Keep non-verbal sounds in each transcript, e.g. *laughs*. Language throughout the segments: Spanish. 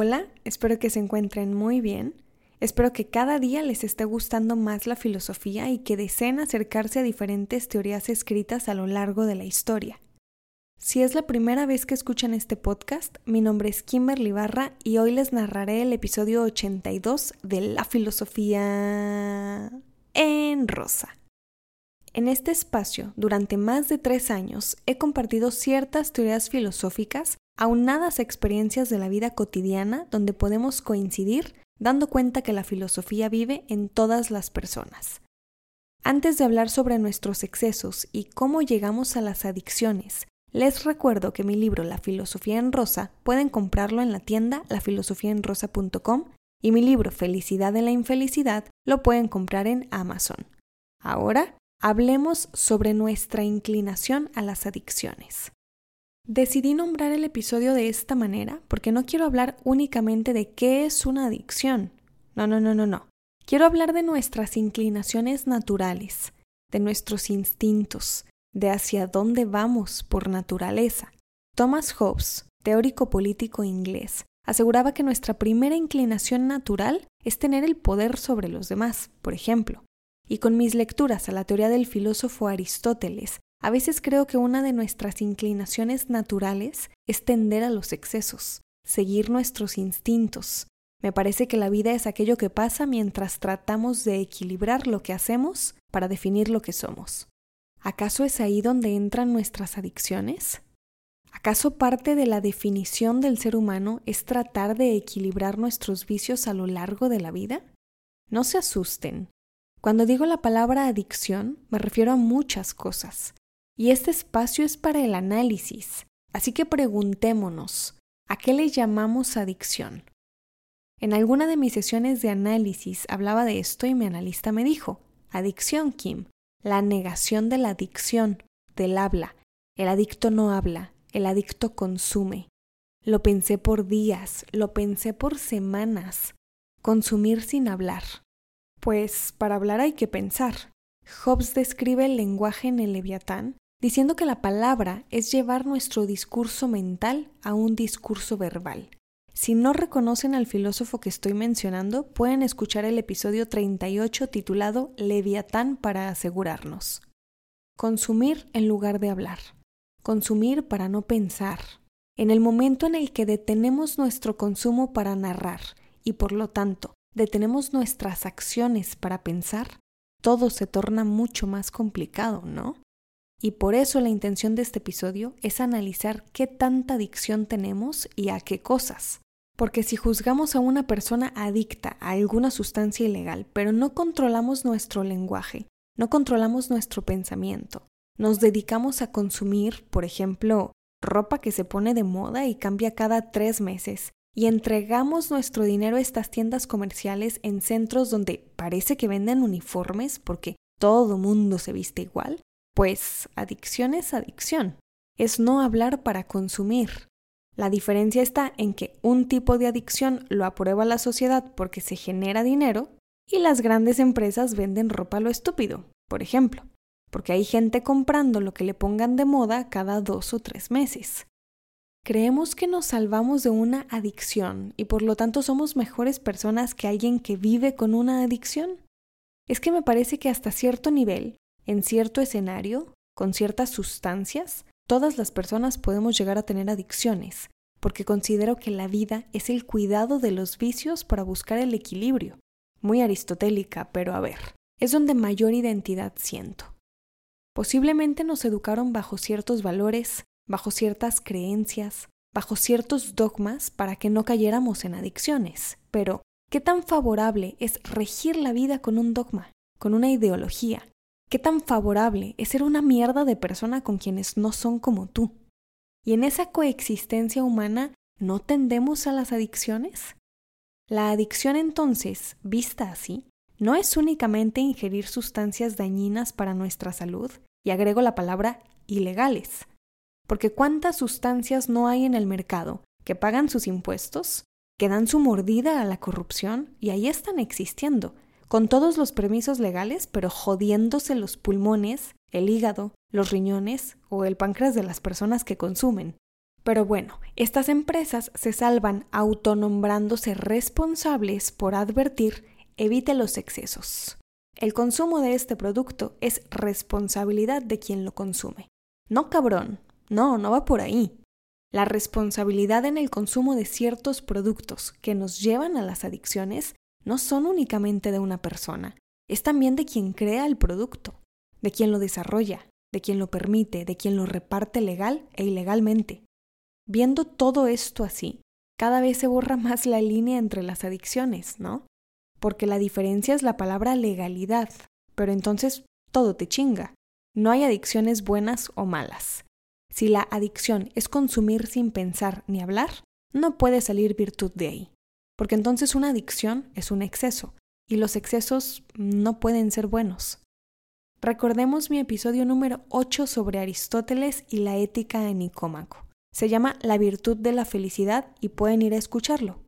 Hola, espero que se encuentren muy bien. Espero que cada día les esté gustando más la filosofía y que deseen acercarse a diferentes teorías escritas a lo largo de la historia. Si es la primera vez que escuchan este podcast, mi nombre es Kimberly Barra y hoy les narraré el episodio 82 de La filosofía en rosa. En este espacio, durante más de tres años, he compartido ciertas teorías filosóficas aunadas experiencias de la vida cotidiana donde podemos coincidir dando cuenta que la filosofía vive en todas las personas. Antes de hablar sobre nuestros excesos y cómo llegamos a las adicciones, les recuerdo que mi libro La filosofía en rosa pueden comprarlo en la tienda lafilosofiaenrosa.com y mi libro Felicidad de la infelicidad lo pueden comprar en Amazon. Ahora, hablemos sobre nuestra inclinación a las adicciones. Decidí nombrar el episodio de esta manera porque no quiero hablar únicamente de qué es una adicción. No, no, no, no, no. Quiero hablar de nuestras inclinaciones naturales, de nuestros instintos, de hacia dónde vamos por naturaleza. Thomas Hobbes, teórico político inglés, aseguraba que nuestra primera inclinación natural es tener el poder sobre los demás, por ejemplo. Y con mis lecturas a la teoría del filósofo Aristóteles a veces creo que una de nuestras inclinaciones naturales es tender a los excesos, seguir nuestros instintos. Me parece que la vida es aquello que pasa mientras tratamos de equilibrar lo que hacemos para definir lo que somos. ¿Acaso es ahí donde entran nuestras adicciones? ¿Acaso parte de la definición del ser humano es tratar de equilibrar nuestros vicios a lo largo de la vida? No se asusten. Cuando digo la palabra adicción, me refiero a muchas cosas. Y este espacio es para el análisis. Así que preguntémonos, ¿a qué le llamamos adicción? En alguna de mis sesiones de análisis hablaba de esto y mi analista me dijo, adicción, Kim, la negación de la adicción, del habla. El adicto no habla, el adicto consume. Lo pensé por días, lo pensé por semanas. Consumir sin hablar. Pues para hablar hay que pensar. Hobbes describe el lenguaje en el leviatán diciendo que la palabra es llevar nuestro discurso mental a un discurso verbal. Si no reconocen al filósofo que estoy mencionando, pueden escuchar el episodio 38 titulado Leviatán para asegurarnos. Consumir en lugar de hablar. Consumir para no pensar. En el momento en el que detenemos nuestro consumo para narrar y por lo tanto detenemos nuestras acciones para pensar, todo se torna mucho más complicado, ¿no? Y por eso la intención de este episodio es analizar qué tanta adicción tenemos y a qué cosas. Porque si juzgamos a una persona adicta a alguna sustancia ilegal, pero no controlamos nuestro lenguaje, no controlamos nuestro pensamiento, nos dedicamos a consumir, por ejemplo, ropa que se pone de moda y cambia cada tres meses, y entregamos nuestro dinero a estas tiendas comerciales en centros donde parece que venden uniformes porque todo mundo se viste igual, pues adicción es adicción. Es no hablar para consumir. La diferencia está en que un tipo de adicción lo aprueba la sociedad porque se genera dinero y las grandes empresas venden ropa a lo estúpido, por ejemplo, porque hay gente comprando lo que le pongan de moda cada dos o tres meses. Creemos que nos salvamos de una adicción y por lo tanto somos mejores personas que alguien que vive con una adicción. Es que me parece que hasta cierto nivel en cierto escenario, con ciertas sustancias, todas las personas podemos llegar a tener adicciones, porque considero que la vida es el cuidado de los vicios para buscar el equilibrio. Muy aristotélica, pero a ver, es donde mayor identidad siento. Posiblemente nos educaron bajo ciertos valores, bajo ciertas creencias, bajo ciertos dogmas para que no cayéramos en adicciones. Pero, ¿qué tan favorable es regir la vida con un dogma, con una ideología, ¿Qué tan favorable es ser una mierda de persona con quienes no son como tú? Y en esa coexistencia humana, ¿no tendemos a las adicciones? La adicción entonces, vista así, no es únicamente ingerir sustancias dañinas para nuestra salud, y agrego la palabra ilegales, porque cuántas sustancias no hay en el mercado que pagan sus impuestos, que dan su mordida a la corrupción y ahí están existiendo, con todos los permisos legales, pero jodiéndose los pulmones, el hígado, los riñones o el páncreas de las personas que consumen. Pero bueno, estas empresas se salvan autonombrándose responsables por advertir evite los excesos. El consumo de este producto es responsabilidad de quien lo consume. No cabrón, no, no va por ahí. La responsabilidad en el consumo de ciertos productos que nos llevan a las adicciones no son únicamente de una persona, es también de quien crea el producto, de quien lo desarrolla, de quien lo permite, de quien lo reparte legal e ilegalmente. Viendo todo esto así, cada vez se borra *laughs* más la línea entre las adicciones, ¿no? Porque la diferencia es la palabra legalidad, pero entonces todo te chinga. No hay adicciones buenas o malas. Si la adicción es consumir sin pensar ni hablar, no puede salir virtud de ahí, porque entonces una adicción es un exceso, y los excesos no pueden ser buenos. Recordemos mi episodio número 8 sobre Aristóteles y la ética en Nicómaco. Se llama La virtud de la felicidad y pueden ir a escucharlo.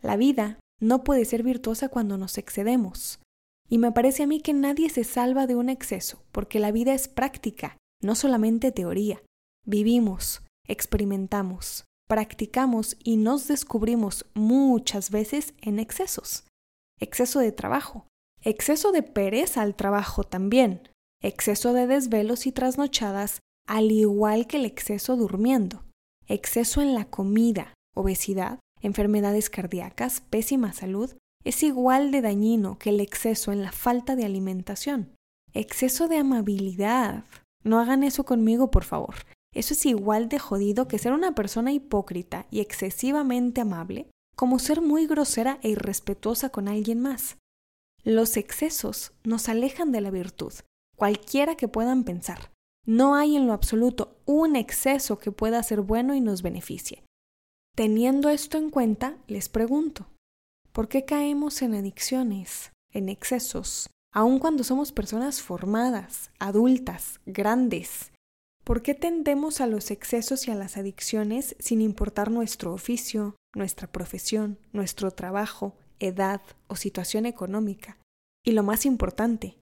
La vida no puede ser virtuosa cuando nos excedemos. Y me parece a mí que nadie se salva de un exceso, porque la vida es práctica, no solamente teoría. Vivimos, experimentamos, practicamos y nos descubrimos muchas veces en excesos exceso de trabajo, exceso de pereza al trabajo también, exceso de desvelos y trasnochadas, al igual que el exceso durmiendo, exceso en la comida, obesidad, enfermedades cardíacas, pésima salud, es igual de dañino que el exceso en la falta de alimentación. Exceso de amabilidad. No hagan eso conmigo, por favor. Eso es igual de jodido que ser una persona hipócrita y excesivamente amable como ser muy grosera e irrespetuosa con alguien más. Los excesos nos alejan de la virtud, cualquiera que puedan pensar. No hay en lo absoluto un exceso que pueda ser bueno y nos beneficie. Teniendo esto en cuenta, les pregunto, ¿por qué caemos en adicciones, en excesos, aun cuando somos personas formadas, adultas, grandes? ¿Por qué tendemos a los excesos y a las adicciones sin importar nuestro oficio, nuestra profesión, nuestro trabajo, edad o situación económica. Y lo más importante,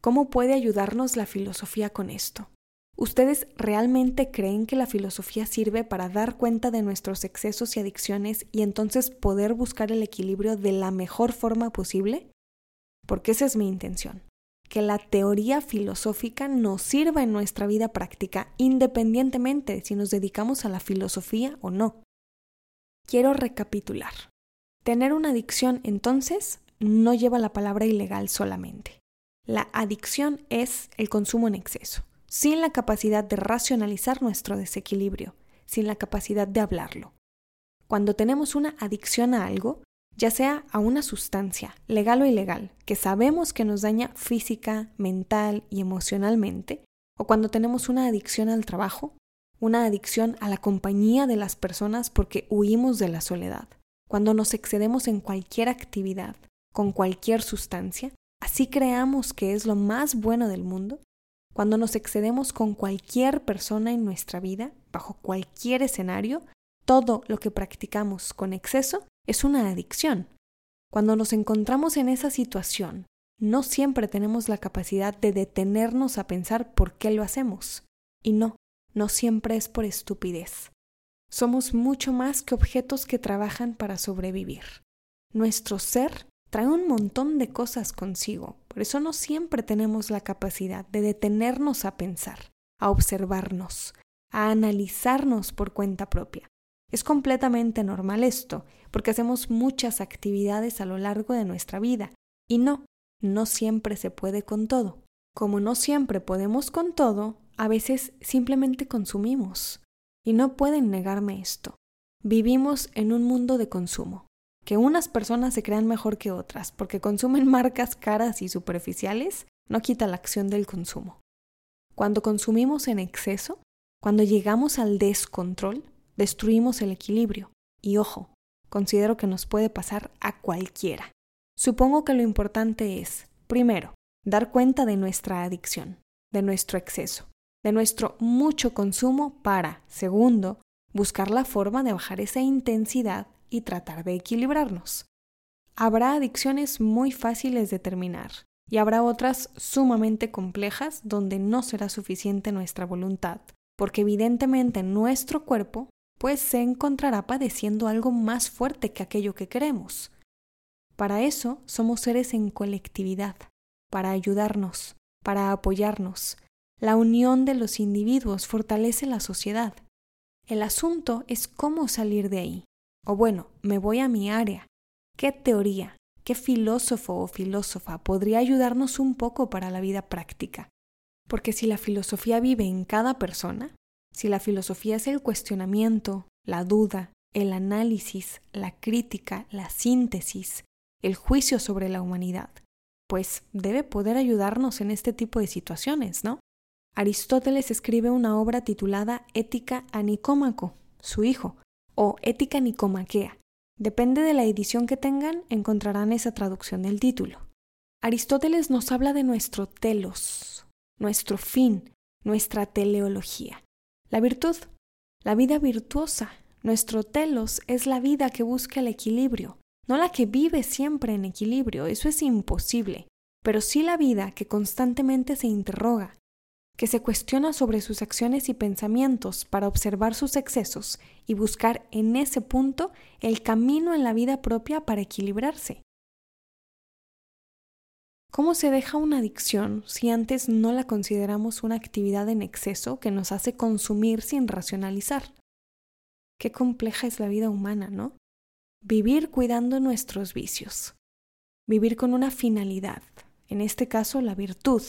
¿cómo puede ayudarnos la filosofía con esto? ¿Ustedes realmente creen que la filosofía sirve para dar cuenta de nuestros excesos y adicciones y entonces poder buscar el equilibrio de la mejor forma posible? Porque esa es mi intención, que la teoría filosófica nos sirva en nuestra vida práctica independientemente si nos dedicamos a la filosofía o no. Quiero recapitular. Tener una adicción, entonces, no lleva la palabra ilegal solamente. La adicción es el consumo en exceso, sin la capacidad de racionalizar nuestro desequilibrio, sin la capacidad de hablarlo. Cuando tenemos una adicción a algo, ya sea a una sustancia, legal o ilegal, que sabemos que nos daña física, mental y emocionalmente, o cuando tenemos una adicción al trabajo, una adicción a la compañía de las personas porque huimos de la soledad. Cuando nos excedemos en cualquier actividad, con cualquier sustancia, así creamos que es lo más bueno del mundo. Cuando nos excedemos con cualquier persona en nuestra vida, bajo cualquier escenario, todo lo que practicamos con exceso es una adicción. Cuando nos encontramos en esa situación, no siempre tenemos la capacidad de detenernos a pensar por qué lo hacemos. Y no, no siempre es por estupidez. Somos mucho más que objetos que trabajan para sobrevivir. Nuestro ser trae un montón de cosas consigo, por eso no siempre tenemos la capacidad de detenernos a pensar, a observarnos, a analizarnos por cuenta propia. Es completamente normal esto, porque hacemos muchas actividades a lo largo de nuestra vida, y no, no siempre se puede con todo. Como no siempre podemos con todo, a veces simplemente consumimos. Y no pueden negarme esto. Vivimos en un mundo de consumo. Que unas personas se crean mejor que otras porque consumen *laughs* marcas caras y superficiales no quita la acción del consumo. Cuando consumimos en exceso, cuando llegamos al descontrol, destruimos el equilibrio. Y ojo, considero que nos puede pasar a cualquiera. Supongo que lo importante es, primero, dar cuenta de nuestra adicción, de nuestro exceso de nuestro mucho consumo para, segundo, buscar la forma de bajar esa intensidad y tratar de equilibrarnos. Habrá adicciones muy fáciles de terminar y habrá otras sumamente complejas donde no será suficiente nuestra voluntad, porque evidentemente nuestro cuerpo pues se encontrará padeciendo algo más fuerte que aquello que queremos. Para eso somos seres en colectividad, para ayudarnos, para apoyarnos. La unión de los individuos fortalece la sociedad. El asunto es cómo salir de ahí. O bueno, me voy a mi área. ¿Qué teoría, qué filósofo o filósofa podría ayudarnos un poco para la vida práctica? Porque si la filosofía vive en cada persona, si la filosofía es el cuestionamiento, la duda, el análisis, la crítica, la síntesis, el juicio sobre la humanidad, pues debe poder ayudarnos en este tipo de situaciones, ¿no? Aristóteles escribe una obra titulada Ética a Nicómaco, su hijo, o Ética Nicomaquea. Depende de la edición que tengan, encontrarán esa traducción del título. Aristóteles nos habla de nuestro telos, nuestro fin, nuestra teleología. La virtud, la vida virtuosa. Nuestro telos es la vida que busca el equilibrio, no la que vive siempre en equilibrio, eso es imposible, pero sí la vida que constantemente se interroga, que se cuestiona sobre sus acciones y pensamientos para observar sus excesos y buscar en ese punto el camino en la vida propia para equilibrarse. ¿Cómo se deja una adicción si antes no la consideramos una actividad en exceso que nos hace consumir sin racionalizar? Qué compleja es la vida humana, ¿no? Vivir cuidando nuestros vicios. Vivir con una finalidad, en este caso la virtud,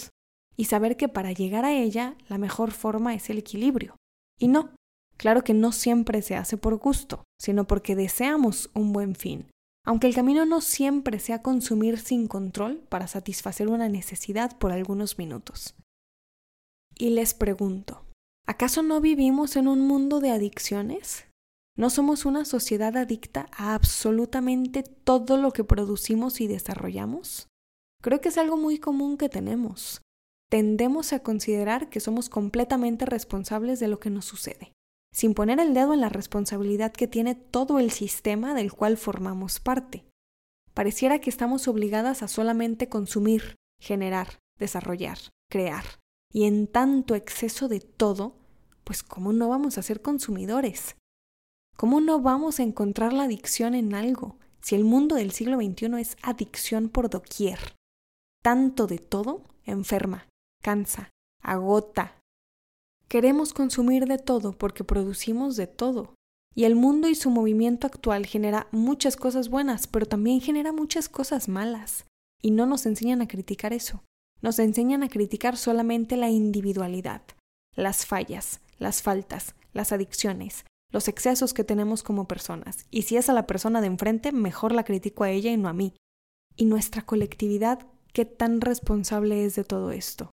y saber que para llegar a ella la mejor forma es el equilibrio. Y no, claro que no siempre se hace por gusto, sino porque deseamos un buen fin, aunque el camino no siempre sea consumir sin control para satisfacer una necesidad por algunos minutos. Y les pregunto, ¿acaso no vivimos en un mundo de adicciones? ¿No somos una sociedad adicta a absolutamente todo lo que producimos y desarrollamos? Creo que es algo muy común que tenemos. Tendemos a considerar que somos completamente responsables de lo que nos sucede sin poner el dedo en la responsabilidad que tiene todo el sistema del cual formamos parte. Pareciera que estamos obligadas a solamente consumir, generar, desarrollar, crear. Y en tanto exceso de todo, pues ¿cómo no vamos a ser consumidores? ¿Cómo no vamos a encontrar la adicción en algo si el mundo del siglo XXI es adicción por doquier? Tanto de todo enferma, cansa, agota, Queremos consumir de todo porque producimos de todo. Y el mundo y su movimiento actual genera muchas cosas buenas, pero también genera muchas cosas malas. Y no nos enseñan a criticar eso. Nos enseñan a criticar solamente la individualidad, las fallas, las faltas, las adicciones, los excesos que tenemos como personas. Y si es a la persona de enfrente, mejor la critico a ella y no a mí. Y nuestra colectividad, ¿qué tan responsable es de todo esto?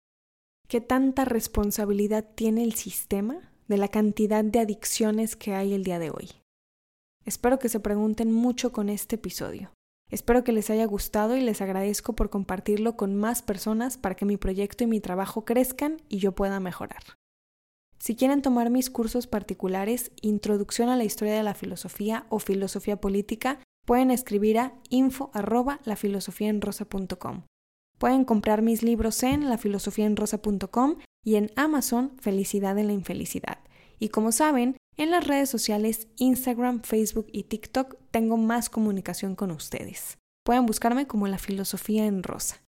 ¿Qué tanta responsabilidad tiene el sistema de la cantidad de adicciones que hay el día de hoy? Espero que se pregunten mucho con este episodio. Espero que les haya gustado y les agradezco por compartirlo con más personas para que mi proyecto y mi trabajo crezcan y yo pueda mejorar. Si quieren tomar mis cursos particulares, Introducción a la Historia de la Filosofía o Filosofía Política, pueden escribir a info Pueden comprar mis libros en lafilosofiaenrosa.com y en Amazon Felicidad en la Infelicidad. Y como saben, en las redes sociales Instagram, Facebook y TikTok tengo más comunicación con ustedes. Pueden buscarme como La Filosofía en Rosa.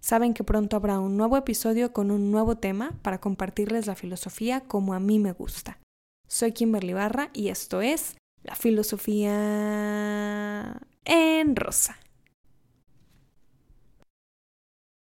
Saben que pronto habrá un nuevo episodio con un nuevo tema para compartirles la filosofía como a mí me gusta. Soy Kimberly Barra y esto es La Filosofía en Rosa.